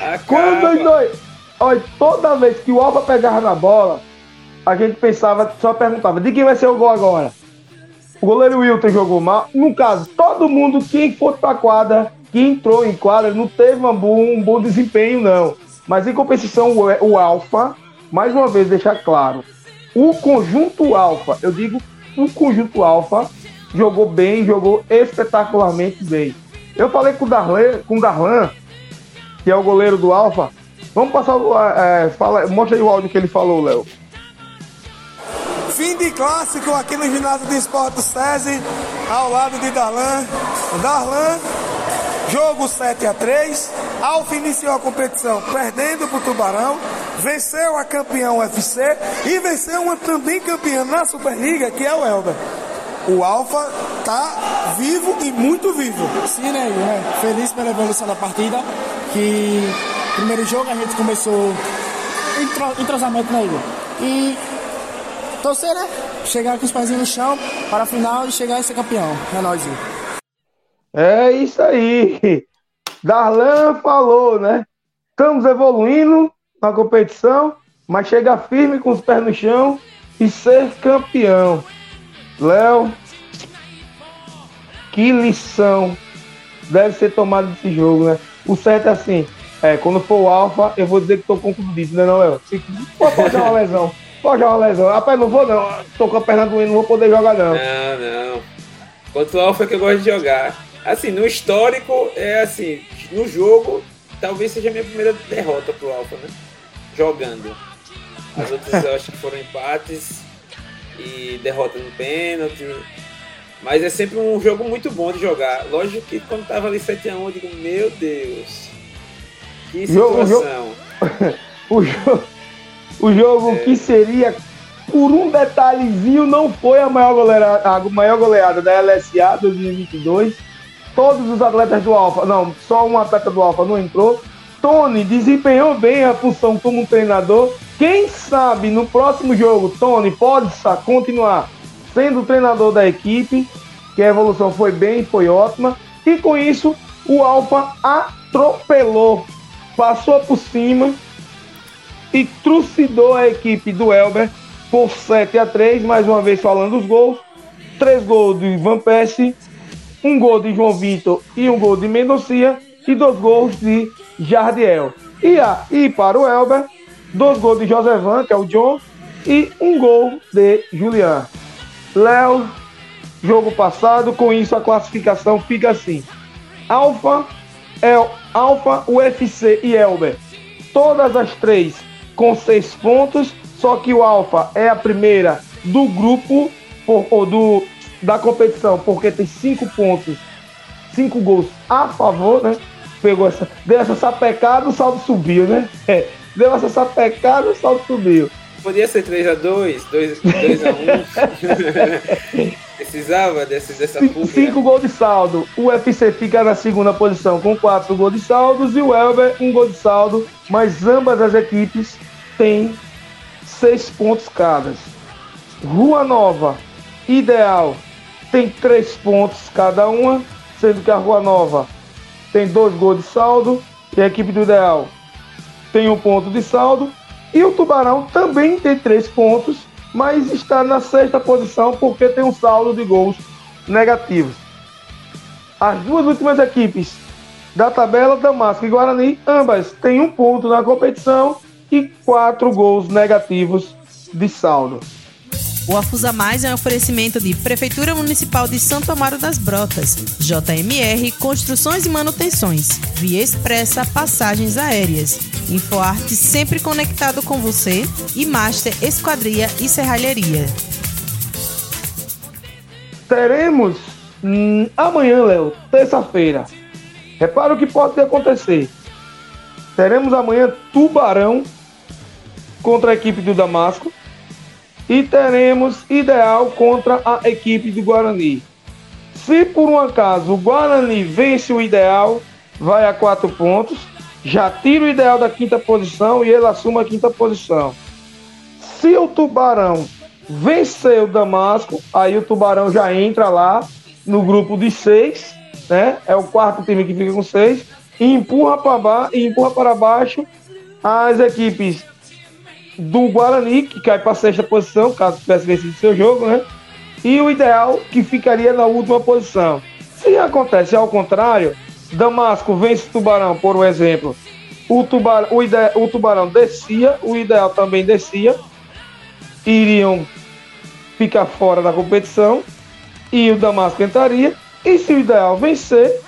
acaba. Quando dois, Olha, toda vez que o Alba pegava na bola, a gente pensava, só perguntava, de quem vai ser o gol agora? O goleiro Wilton jogou mal. No caso, todo mundo que for pra quadra, que entrou em quadra, não teve um bom, um bom desempenho, não. Mas em compensação, o, o Alfa, mais uma vez deixar claro, o conjunto Alfa, eu digo o conjunto Alfa, jogou bem, jogou espetacularmente bem. Eu falei com o Darlan, com o Darlan que é o goleiro do Alfa, Vamos passar o. É, fala, mostra aí o áudio que ele falou, Léo. Fim de clássico aqui no ginásio de esporte SESI, ao lado de Darlan. Darlan, jogo 7 a 3 Alfa iniciou a competição perdendo para o Tubarão, venceu a campeão UFC e venceu uma também campeã na Superliga, que é o Elber. O Alfa tá vivo e muito vivo. Sim, né, né? Feliz pela evolução da partida, que Primeiro jogo a gente começou entrosamento na ilha. E torcer, né? Chegar com os pezinhos no chão para a final e chegar a ser campeão. É nóis, É isso aí. Darlan falou, né? Estamos evoluindo na competição, mas chega firme com os pés no chão e ser campeão. Léo, que lição deve ser tomada desse jogo, né? O certo é assim, é, quando for o Alfa, eu vou dizer que tô contundido, né, não, Léo? Se pode dar uma lesão. Pode dar uma lesão. Rapaz, não vou não. Tô com a perna doendo, não vou poder jogar, não. Não, não. Contra o Alfa é que eu gosto de jogar. Assim, no histórico, é assim, no jogo, talvez seja a minha primeira derrota pro Alfa, né? Jogando. As outras eu acho que foram empates e derrota no pênalti. Mas é sempre um jogo muito bom de jogar. Lógico que quando tava ali 7x1, eu digo, meu Deus, que situação. O jogo, o jogo é. que seria, por um detalhezinho, não foi a maior goleada, a maior goleada da LSA 2022. Todos os atletas do Alfa, não, só um atleta do Alfa não entrou. Tony desempenhou bem a função como treinador. Quem sabe no próximo jogo, Tony pode continuar sendo treinador da equipe, que a evolução foi bem, foi ótima. E com isso, o Alfa atropelou passou por cima e trucidou a equipe do Elber por 7 a 3 mais uma vez falando os gols. Três gols de Van Persie, um gol de João Vitor e um gol de Mendocia e dois gols de Jardiel. E, a, e para o Elber, dois gols de Josevan, que é o John, e um gol de Julian. Léo, jogo passado, com isso a classificação fica assim. Alfa, El, Alfa, UFC e Elber. Todas as três com seis pontos, só que o Alfa é a primeira do grupo por, ou do, da competição, porque tem cinco pontos, cinco gols a favor, né? Pegou essa, deu essa sapecada, o saldo subiu, né? É, deu essa sapecada, o saldo subiu. Podia ser 3x2, 2x1. Precisava desse, dessa fuga. Cinco gols de saldo. O UFC fica na segunda posição com quatro gols de saldos e o Elber um gol de saldo, mas ambas as equipes têm seis pontos cada. Rua Nova Ideal tem três pontos cada uma, sendo que a Rua Nova tem dois gols de saldo e a equipe do Ideal tem um ponto de saldo. E o Tubarão também tem três pontos, mas está na sexta posição porque tem um saldo de gols negativos. As duas últimas equipes da tabela, Damasco e Guarani, ambas têm um ponto na competição e quatro gols negativos de saldo. O Afusa Mais é um oferecimento de Prefeitura Municipal de Santo Amaro das Brotas, JMR Construções e Manutenções, Via Expressa Passagens Aéreas, InfoArte sempre conectado com você e Master Esquadria e Serralheria. Teremos hum, amanhã, Léo, terça-feira. Repara o que pode acontecer. Teremos amanhã Tubarão contra a equipe do Damasco e teremos Ideal contra a equipe do Guarani. Se por um acaso o Guarani vence o Ideal, vai a quatro pontos, já tira o Ideal da quinta posição e ele assume a quinta posição. Se o Tubarão vencer o Damasco, aí o Tubarão já entra lá no grupo de seis, né? É o quarto time que fica com seis e empurra para baixo, empurra para baixo as equipes do Guarani, que cai para a sexta posição, caso tivesse vencido seu jogo, né? E o ideal que ficaria na última posição. Se acontece ao contrário, Damasco vence o Tubarão, por um exemplo. O Tubarão, o, ide, o Tubarão descia, o Ideal também descia. Iriam ficar fora da competição. E o Damasco entraria. E se o Ideal vencer,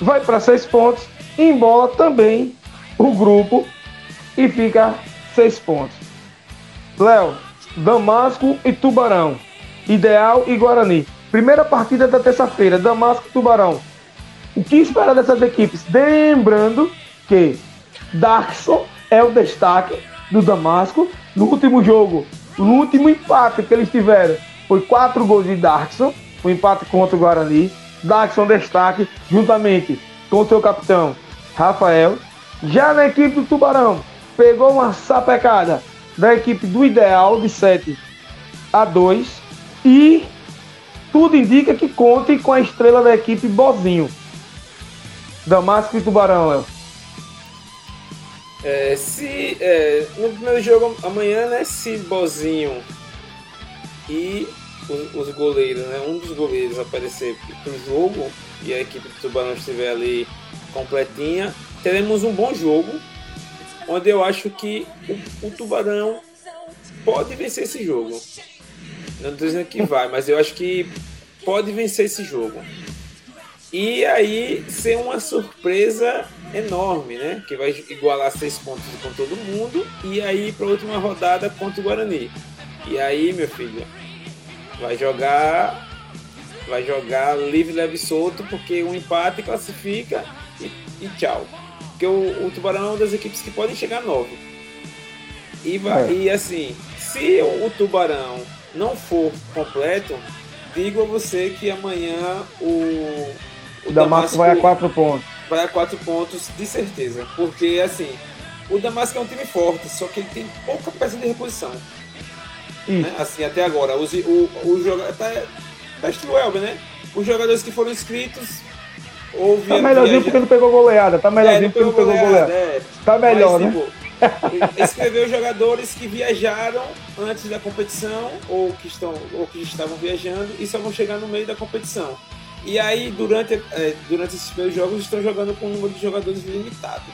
vai para seis pontos. Embola também o grupo e fica seis pontos. Léo, Damasco e Tubarão. Ideal e Guarani. Primeira partida da terça-feira, Damasco e Tubarão. O que esperar dessas equipes? Lembrando que Darkson é o destaque do Damasco. No último jogo, no último empate que eles tiveram, foi quatro gols de Darkson, o um empate contra o Guarani. Darkson destaque, juntamente com seu capitão Rafael. Já na equipe do Tubarão, pegou uma sapecada da equipe do Ideal de 7 a 2 e tudo indica que conte com a estrela da equipe Bozinho. Damasco e Tubarão, Léo. É, se é, no primeiro jogo amanhã, né, se Bozinho e os, os, goleiros, né, um dos goleiros aparecer pro jogo e a equipe do Tubarão estiver ali completinha, teremos um bom jogo onde eu acho que o, o Tubarão pode vencer esse jogo. Não estou dizendo que vai, mas eu acho que pode vencer esse jogo. E aí ser uma surpresa enorme, né? Que vai igualar seis pontos com todo mundo. E aí para a última rodada contra o Guarani. E aí, meu filho, vai jogar. Vai jogar livre, leve solto, porque um empate classifica e, e tchau. Porque o, o, Tubarão é uma das equipes que podem chegar a nove. E, vai, é. e assim, se o Tubarão não for completo, digo a você que amanhã o, o Damasco, vai a quatro pontos. Vai a quatro pontos, de certeza. Porque, assim, o Damasco é um time forte, só que ele tem pouca peça de reposição. Né? Assim, até agora. Os, o, o jogador. Tá, tá estilo Elber, né? Os jogadores que foram inscritos Houve tá melhorzinho porque não pegou goleada. Tá melhorzinho é, porque não pegou goleada. goleada. É. Tá melhor, Mas, né? Tipo, escreveu jogadores que viajaram antes da competição ou que estão ou que estavam viajando e só vão chegar no meio da competição. E aí durante é, durante esses primeiros jogos estão jogando com um número de jogadores limitado.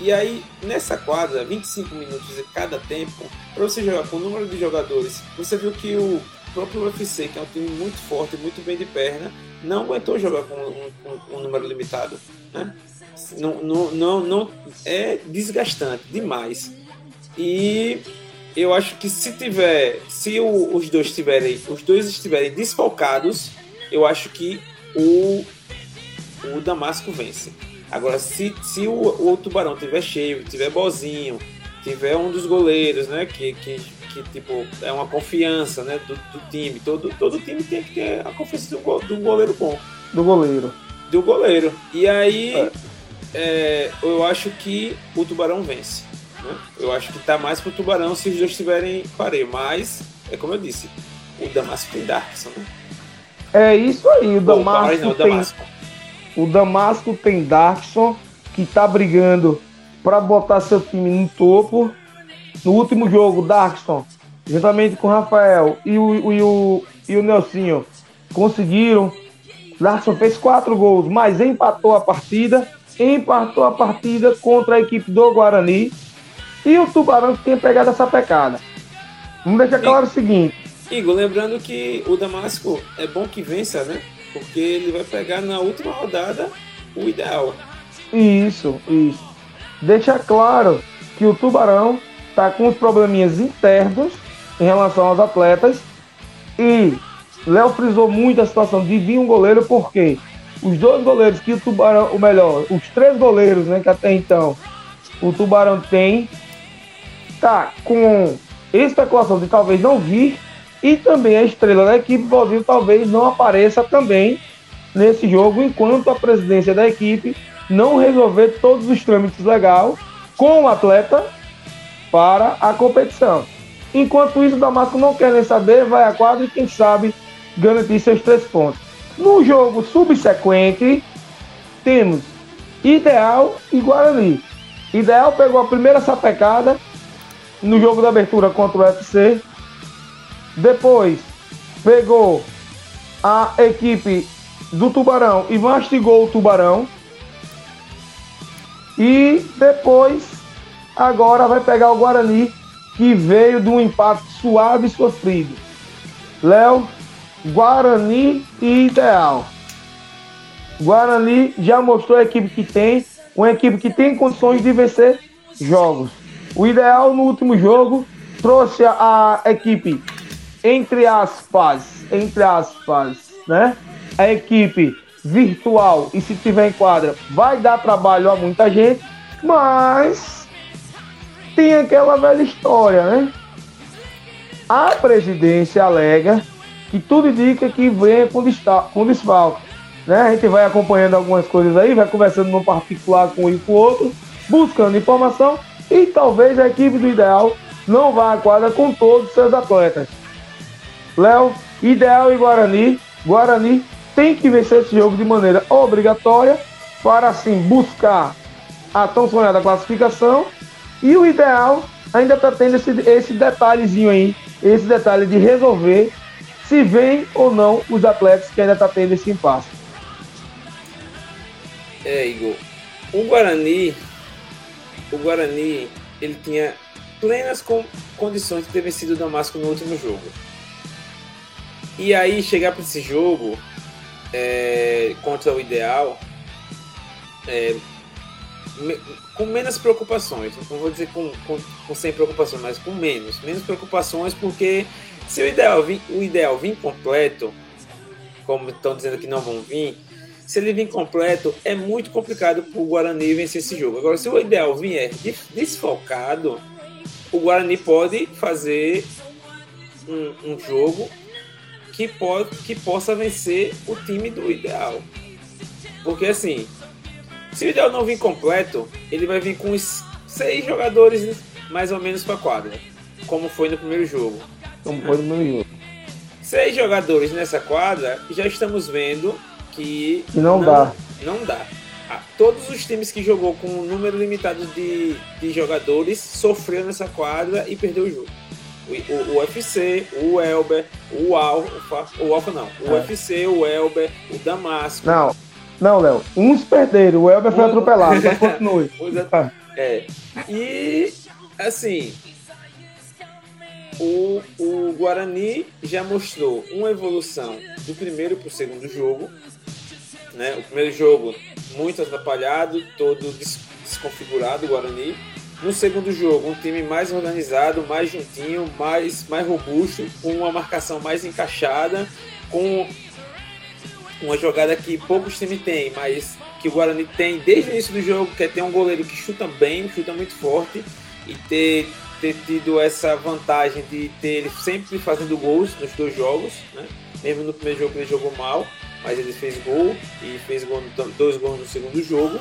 E aí nessa quadra, 25 minutos de cada tempo, para você jogar com o número de jogadores, você viu que o próprio UFC, que é um time muito forte, muito bem de perna, não aguentou jogar com um, um, número limitado, né? não, não, não, não é desgastante demais. E eu acho que se tiver, se o, os dois tiverem, os dois estiverem desfalcados, eu acho que o, o Damasco vence. Agora, se, se o, o Tubarão tiver cheio, tiver bozinho, tiver um dos goleiros, né, que, que, que tipo é uma confiança, né, do, do time. Todo, todo time tem que ter a confiança do, do goleiro bom. Do goleiro. Do goleiro. E aí é é, eu acho que o Tubarão vence. Né? Eu acho que tá mais pro Tubarão se os dois tiverem pareio. Mas, é como eu disse, o Damasco tem Darkson, né? É isso aí, o Damasco, não, o Damasco. tem. O Damasco tem Darkson, que tá brigando para botar seu time no topo. No último jogo, Darkson, juntamente com o Rafael e o, e o, e o Nelsinho, conseguiram. Darkson fez quatro gols, mas empatou a partida empatou a partida contra a equipe do Guarani e o Tubarão que tinha pegado essa pecada. Vamos deixar claro o seguinte. Igor, lembrando que o Damasco é bom que vença, né? Porque ele vai pegar na última rodada o ideal. Isso, isso. Deixa claro que o Tubarão está com os probleminhas internos em relação aos atletas. E Léo frisou muito a situação de vir um goleiro porque os dois goleiros que o Tubarão, o melhor, os três goleiros, né, que até então o Tubarão tem, tá com especulação de talvez não vir. E também a estrela da equipe Brasil talvez não apareça também nesse jogo enquanto a presidência da equipe não resolver todos os trâmites legais com o atleta para a competição. Enquanto isso, o Damasco não quer nem saber, vai a quadra e quem sabe garantir seus três pontos. No jogo subsequente, temos Ideal e Guarani. Ideal pegou a primeira sapecada no jogo da abertura contra o UFC. Depois pegou a equipe do Tubarão e mastigou o Tubarão. E depois, agora vai pegar o Guarani, que veio de um empate suave e sofrido. Léo, Guarani e Ideal. Guarani já mostrou a equipe que tem, uma equipe que tem condições de vencer jogos. O Ideal no último jogo trouxe a, equipe entre aspas, entre aspas, né? A equipe virtual e se tiver em quadra vai dar trabalho a muita gente, mas tem aquela velha história, né? A presidência alega que tudo indica que venha com, com desfalque. Né? A gente vai acompanhando algumas coisas aí, vai conversando no particular com um e com o outro, buscando informação e talvez a equipe do Ideal não vá à quadra com todos os seus atletas. Léo, Ideal e Guarani. Guarani tem que vencer esse jogo de maneira obrigatória para assim buscar a tão sonhada classificação. E o Ideal ainda está tendo esse, esse detalhezinho aí, esse detalhe de resolver se vem ou não os atletas que ainda está tendo esse impasse. É, Igor. O Guarani, o Guarani, ele tinha plenas com, condições de ter vencido o Damasco no último jogo. E aí chegar para esse jogo é, contra o Ideal é, com menos preocupações. Não vou dizer com, com, com sem preocupações, mas com menos. Menos preocupações porque se o ideal vir, o ideal vir completo, como estão dizendo que não vão vir, se ele vir completo, é muito complicado para o Guarani vencer esse jogo. Agora, se o ideal vier desfalcado, o Guarani pode fazer um, um jogo que, pode, que possa vencer o time do ideal. Porque assim, se o ideal não vir completo, ele vai vir com os seis jogadores mais ou menos para quadra, como foi no primeiro jogo. Como foi no meu jogo. Seis jogadores nessa quadra, já estamos vendo que. Não, não dá. Não dá. todos os times que jogou com um número limitado de, de jogadores sofreram nessa quadra e perdeu o jogo. O, o, o UFC, o Elber, o Alfa, o Alfa não, o É. UFC, o Elber, o Damasco. Não, não, Léo. Uns perderam. O Elber foi Um- atropelado, mas continue. Os at- É. E assim, o, o Guarani já mostrou uma evolução do primeiro para o segundo jogo. Né? O primeiro jogo muito atrapalhado, todo des- desconfigurado o Guarani. No segundo jogo, um time mais organizado, mais juntinho, mais, mais robusto, com uma marcação mais encaixada, com uma jogada que poucos times têm, mas que o Guarani tem desde o início do jogo, que é ter um goleiro que chuta bem, chuta muito forte e ter, ter tido essa vantagem de ter ele sempre fazendo gols nos dois jogos, né? Mesmo no primeiro jogo ele jogou mal, mas ele fez gol e fez gol dois gols no segundo jogo.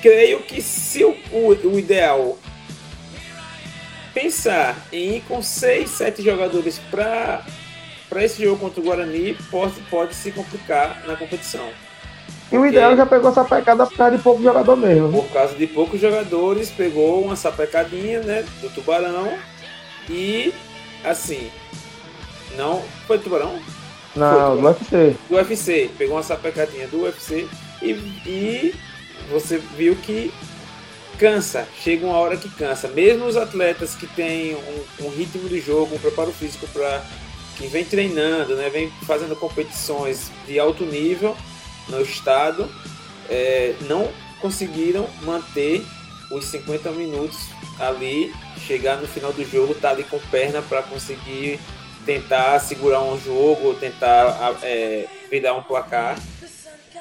Creio que se o, o, o ideal pensar em ir com seis, sete jogadores para para esse jogo contra o Guarani pode, pode se complicar na competição. E o ideal já pegou essa pecada por causa de pouco jogador mesmo. Por causa de poucos jogadores, pegou uma sapecadinha né, do Tubarão e assim. Não. Foi do Tubarão? Não, Foi, do UFC. Do UFC. Pegou uma sapecadinha do UFC e, e você viu que cansa. Chega uma hora que cansa. Mesmo os atletas que têm um, um ritmo de jogo, um preparo físico para que vem treinando, né, vem fazendo competições de alto nível no estado, é, não conseguiram manter os 50 minutos ali, chegar no final do jogo, tá ali com perna para conseguir tentar segurar um jogo, tentar é, virar um placar.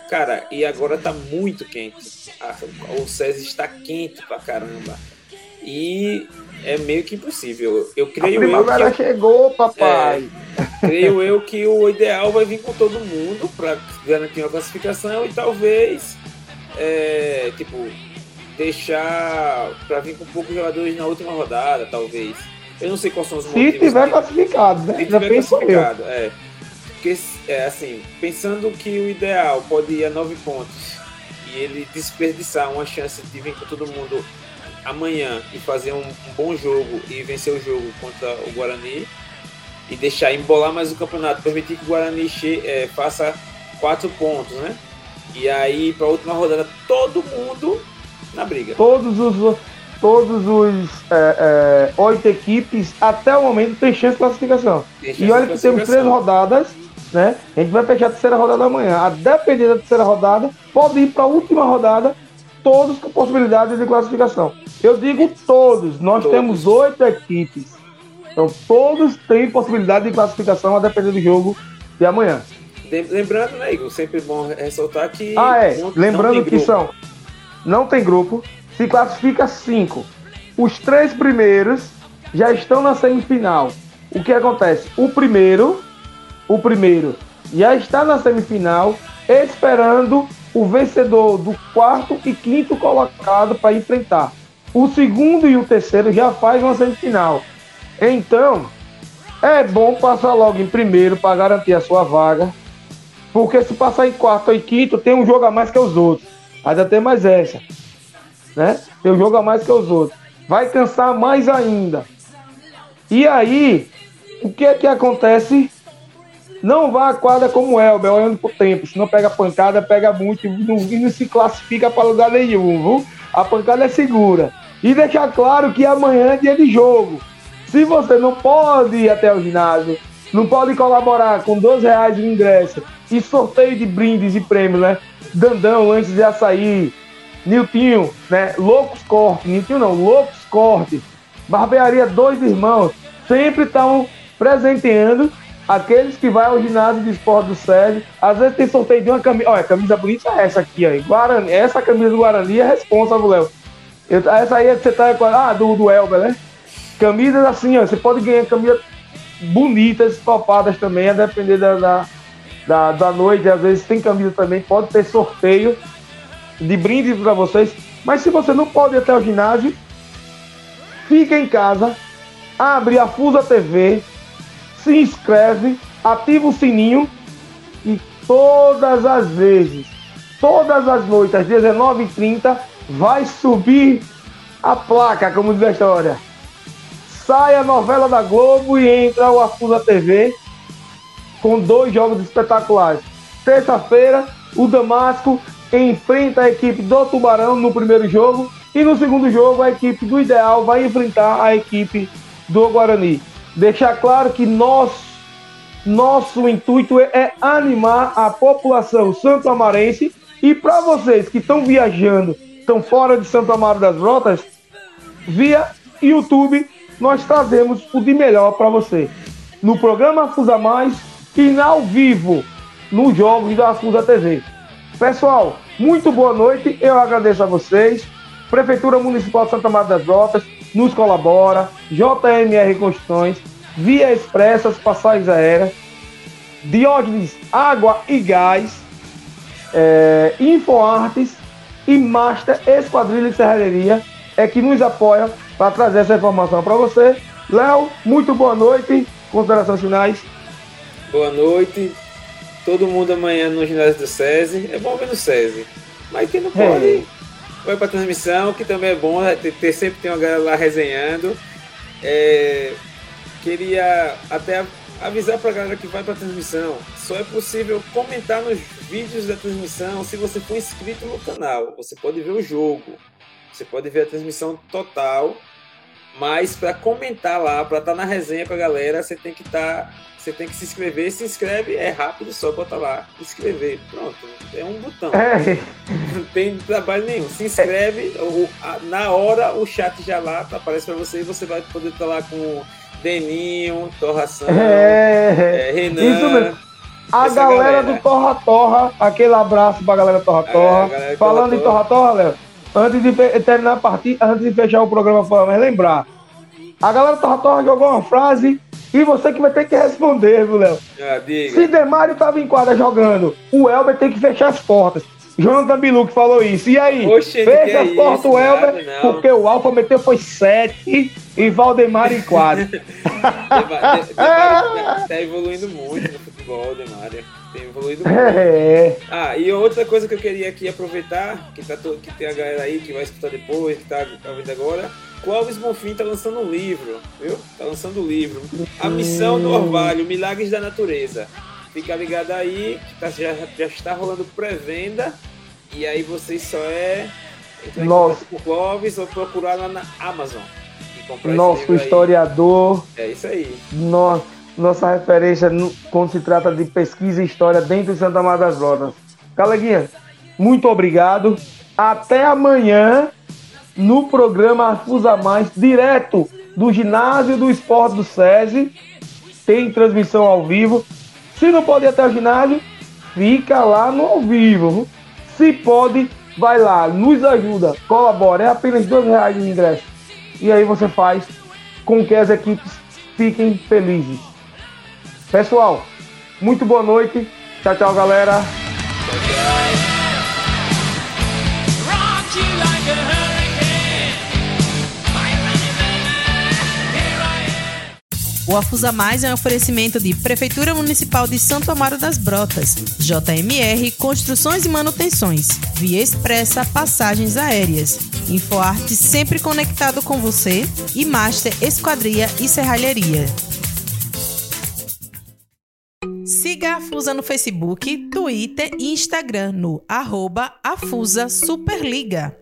Cara, e agora tá muito quente. O César está quente pra caramba. E é meio que impossível. Eu A creio eu que chegou, papai. creio eu que o ideal vai vir com todo mundo para garantir uma classificação e talvez é, tipo deixar para vir com poucos jogadores na última rodada, talvez. Eu não sei quais são os Se motivos. tiver que- classificado, né? se tiver penso eu. classificado, é. Porque, é, assim, pensando que o ideal pode ir a nove pontos e ele desperdiçar uma chance de vir com todo mundo amanhã e fazer um, um bom jogo e vencer o jogo contra o Guarani e deixar embolar mais o campeonato, permitir que o Guarani che- é, faça quatro pontos, né? E aí, para a última rodada, todo mundo na briga. Todos os, todos os é, é, oito equipes, até o momento, tem chance de classificação. Chance E olha que temos três rodadas, né? A gente vai fechar a terceira rodada amanhã. A depender da terceira rodada, pode ir para a última rodada, todos com possibilidade de classificação. Eu digo todos, nós Todos. temos oito equipes. Então todos têm possibilidade de classificação a depender do jogo de amanhã. Lem- Lembrando, né, Igor? Sempre bom ressaltar que. Ah, é. não- Lembrando que grupo. são. Não tem grupo. Se classifica cinco. Os três primeiros já estão na semifinal. O que acontece? O primeiro, o primeiro já está na semifinal, esperando o vencedor do quarto e quinto colocado para enfrentar. O segundo e o terceiro já faz uma semifinal. Então, é bom passar logo em primeiro para garantir a sua vaga. Porque se passar em quarto em quinto, tem um jogo a mais que os outros. Ainda tem mais essa. Né? Tem um jogo a mais que os outros. Vai cansar mais ainda. E aí, o que é que acontece? Não vá à quadra como o Elber, olhando pro tempo. Se não pega pancada, pega muito e não, e não se classifica para lugar nenhum, viu? A pancada é segura. E deixar claro que amanhã é dia de jogo. Se você não pode ir até o ginásio, não pode colaborar com 12 reais de ingresso e sorteio de brindes e prêmios, né? Dandão, antes de açaí, Niltinho, né? Loucos Corte, Niltinho não, Loucos Corte, Barbearia Dois Irmãos, sempre estão presenteando aqueles que vão ao ginásio de esporte do Sérgio. Às vezes tem sorteio de uma camisa. Olha, camisa bonita é essa aqui, ó. Guarani, essa camisa do Guarani é responsável, Léo. Essa aí é que você tá Ah, do, do Elber, né? Camisas assim, ó. Você pode ganhar camisas bonitas, topadas também, a depender da, da, da, da noite. Às vezes tem camisa também, pode ter sorteio de brinde para vocês. Mas se você não pode ir até o ginásio, fica em casa, abre a Fusa TV, se inscreve, ativa o sininho e todas as vezes todas as noites, às 19h30, vai subir a placa, como diz a história. Sai a novela da Globo e entra o Afusa TV com dois jogos espetaculares. Terça-feira, o Damasco enfrenta a equipe do Tubarão no primeiro jogo e no segundo jogo a equipe do Ideal vai enfrentar a equipe do Guarani. Deixar claro que nós, nosso intuito é animar a população santo-amarense e para vocês que estão viajando, estão fora de Santo Amaro das Rotas, via YouTube nós trazemos o de melhor para você. No programa Fusa Mais e ao vivo nos jogos da Fusa TV. Pessoal, muito boa noite. Eu agradeço a vocês. Prefeitura Municipal de Santa Maria das Brotas nos colabora. JMR Construções, Via Expressas, Passagens Aéreas, Diógenes Água e Gás, é, InfoArtes e Master Esquadrilha e Serralheria é que nos apoia para trazer essa informação para você. Léo, muito boa noite. Considerações finais. Boa noite. Todo mundo amanhã no ginásio do SESI. É bom ver no SESI. Mas quem não pode, é. Vai para transmissão, que também é bom. Né? Ter, ter, sempre tem uma galera lá resenhando. É, queria até avisar para a galera que vai para transmissão. Só é possível comentar nos vídeos da transmissão se você for inscrito no canal. Você pode ver o jogo. Você pode ver a transmissão total. Mas para comentar lá, para estar tá na resenha com a galera, você tem que estar tá você tem que se inscrever, se inscreve, é rápido, só bota lá, inscrever. Pronto, é um botão. É. Não tem trabalho nenhum. Se inscreve, é. na hora o chat já lá aparece para você e você vai poder estar lá com Deninho, Torração, é. é, Renan. A galera, galera, do Torra Torra, aquele abraço pra galera Torra Torra. É, Falando Torra em Torra Torra, Léo, antes de terminar a partida, antes de fechar o programa, mas lembrar. A galera Torra jogou uma frase e você que vai ter que responder, viu, Léo? Ah, Se Demário tava em quadra jogando, o Elber tem que fechar as portas. Jonathan Bilu que falou isso. E aí? Oxe, fecha as portas o Elber, nada, porque o Alfa meteu foi 7 e Valdemar em quadra. Demário tá evoluindo muito no futebol, Demário. Tem evoluído muito. É. Ah, e outra coisa que eu queria aqui aproveitar, que, tá to... que tem a galera aí que vai escutar depois, que tá ouvindo agora Clóvis Bonfim está lançando um livro, viu? Tá lançando um livro. A Missão do Orvalho, Milagres da Natureza. Fica ligado aí, que tá, já, já está rolando pré-venda. E aí vocês só é entrar em Nossa. Clóvis ou procurar lá na Amazon. Nosso historiador. É isso aí. Nossa, nossa referência no, quando se trata de pesquisa e história dentro de Santa Maria das Rodas. Galeguinha, muito obrigado. Até amanhã no programa Afusa Mais, direto do ginásio do esporte do SESI. Tem transmissão ao vivo. Se não pode ir até o ginásio, fica lá no ao vivo. Se pode, vai lá, nos ajuda, colabora. É apenas dois reais de ingresso. E aí você faz com que as equipes fiquem felizes. Pessoal, muito boa noite. Tchau, tchau, galera. O Afusa Mais é um oferecimento de Prefeitura Municipal de Santo Amaro das Brotas, JMR Construções e Manutenções, Via Expressa Passagens Aéreas, InfoArte sempre conectado com você e Master Esquadria e Serralheria. Siga a Afusa no Facebook, Twitter e Instagram no arroba Afusa Superliga.